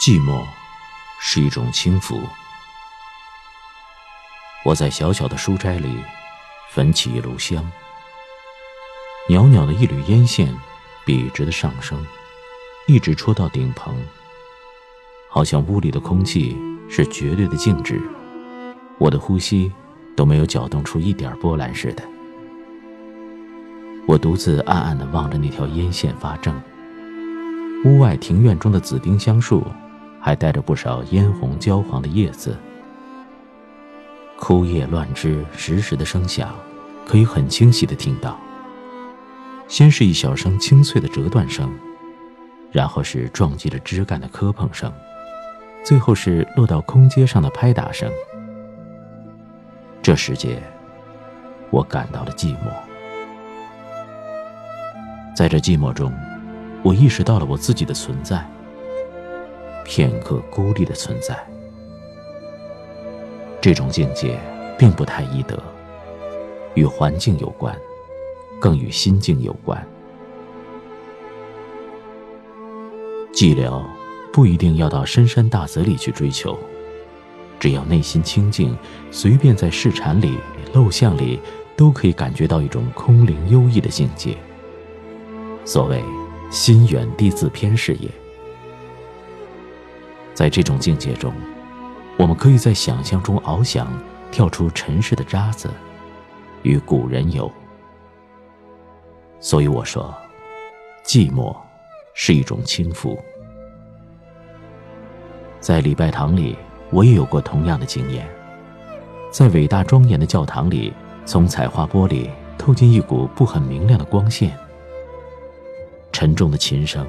寂寞是一种轻浮。我在小小的书斋里焚起一炉香，袅袅的一缕烟线笔直的上升，一直戳到顶棚，好像屋里的空气是绝对的静止，我的呼吸都没有搅动出一点波澜似的。我独自暗暗地望着那条烟线发怔。屋外庭院中的紫丁香树。还带着不少嫣红焦黄的叶子，枯叶乱枝时时的声响，可以很清晰的听到。先是一小声清脆的折断声，然后是撞击着枝干的磕碰声，最后是落到空阶上的拍打声。这时节，我感到了寂寞。在这寂寞中，我意识到了我自己的存在。片刻孤立的存在，这种境界并不太易得，与环境有关，更与心境有关。寂寥不一定要到深山大泽里去追求，只要内心清静，随便在市禅里、陋巷里，都可以感觉到一种空灵幽逸的境界。所谓“心远地自偏”是也。在这种境界中，我们可以在想象中翱翔，跳出尘世的渣子，与古人游。所以我说，寂寞是一种轻浮。在礼拜堂里，我也有过同样的经验。在伟大庄严的教堂里，从彩画玻璃透进一股不很明亮的光线。沉重的琴声，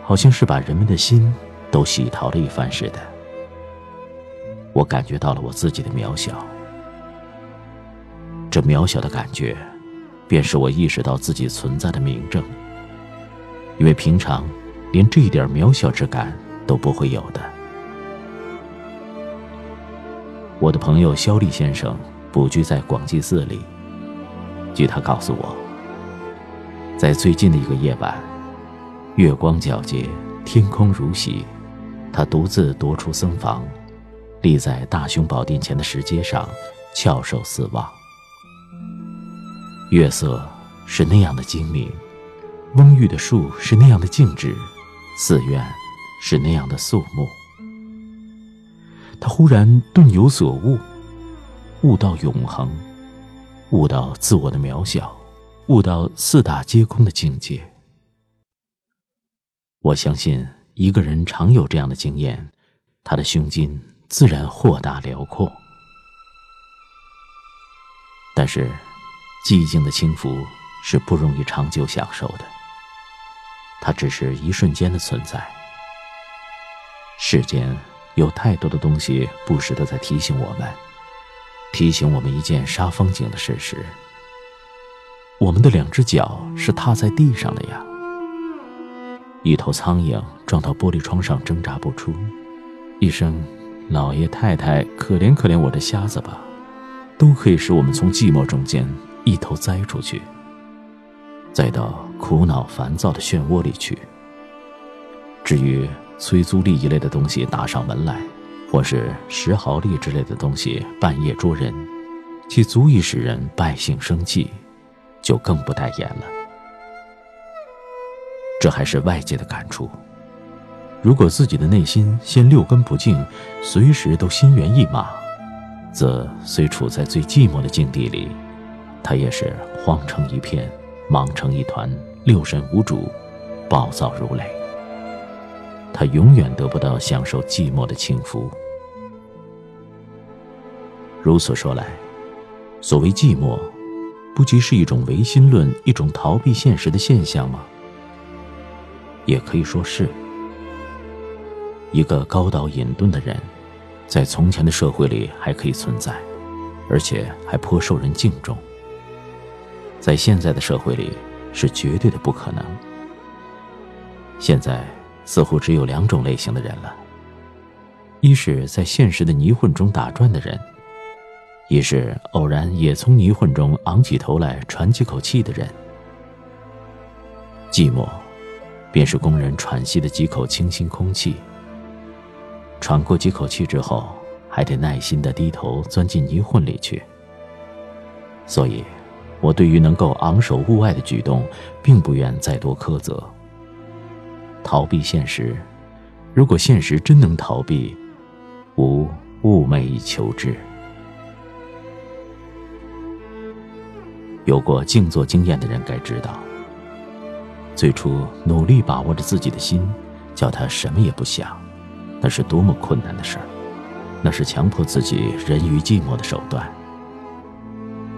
好像是把人们的心。都洗淘了一番似的，我感觉到了我自己的渺小。这渺小的感觉，便是我意识到自己存在的明证。因为平常连这一点渺小之感都不会有的。我的朋友肖立先生卜居在广济寺里，据他告诉我，在最近的一个夜晚，月光皎洁，天空如洗。他独自踱出僧房，立在大雄宝殿前的石阶上，翘首四望。月色是那样的精明，蓊郁的树是那样的静止，寺院是那样的肃穆。他忽然顿有所悟，悟到永恒，悟到自我的渺小，悟到四大皆空的境界。我相信。一个人常有这样的经验，他的胸襟自然豁达辽阔。但是，寂静的轻浮是不容易长久享受的。它只是一瞬间的存在。世间有太多的东西不时的在提醒我们，提醒我们一件杀风景的事实：我们的两只脚是踏在地上的呀。一头苍蝇撞到玻璃窗上挣扎不出，一声“老爷太太，可怜可怜我的瞎子吧”，都可以使我们从寂寞中间一头栽出去，再到苦恼烦躁的漩涡里去。至于催租吏一类的东西打上门来，或是石毫吏之类的东西半夜捉人，其足以使人败兴生气，就更不待言了。这还是外界的感触。如果自己的内心先六根不净，随时都心猿意马，则虽处在最寂寞的境地里，他也是慌成一片，忙成一团，六神无主，暴躁如雷。他永远得不到享受寂寞的轻浮。如此说来，所谓寂寞，不即是一种唯心论，一种逃避现实的现象吗？也可以说是，一个高岛隐遁的人，在从前的社会里还可以存在，而且还颇受人敬重。在现在的社会里，是绝对的不可能。现在似乎只有两种类型的人了：一是在现实的泥混中打转的人，一是偶然也从泥混中昂起头来喘几口气的人。寂寞。便是工人喘息的几口清新空气，喘过几口气之后，还得耐心地低头钻进泥混里去。所以，我对于能够昂首物外的举动，并不愿再多苛责。逃避现实，如果现实真能逃避，吾寤寐以求之。有过静坐经验的人该知道，最初努力把握着自己的心，叫他什么也不想，那是多么困难的事儿。那是强迫自己人于寂寞的手段。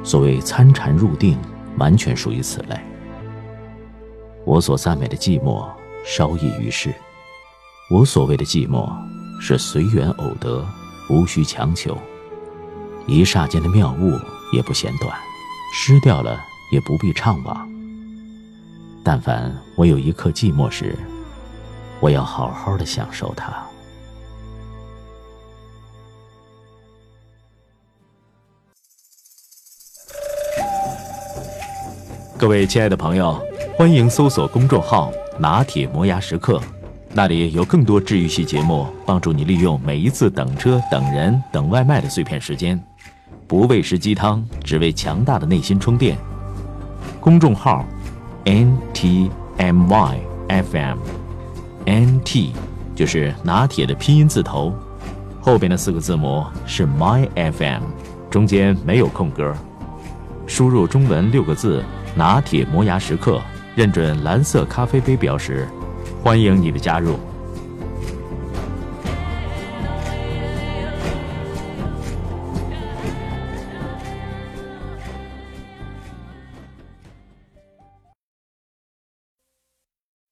所谓参禅入定，完全属于此类。我所赞美的寂寞，稍异于世。我所谓的寂寞，是随缘偶得，无需强求。一霎间的妙悟也不嫌短。失掉了也不必怅惘。但凡我有一刻寂寞时，我要好好的享受它。各位亲爱的朋友，欢迎搜索公众号“拿铁磨牙时刻”，那里有更多治愈系节目，帮助你利用每一次等车、等人、等外卖的碎片时间。不喂食鸡汤，只为强大的内心充电。公众号：N T M Y F M，N T 就是拿铁的拼音字头，后边的四个字母是 My F M，中间没有空格。输入中文六个字“拿铁磨牙时刻”，认准蓝色咖啡杯标识，欢迎你的加入。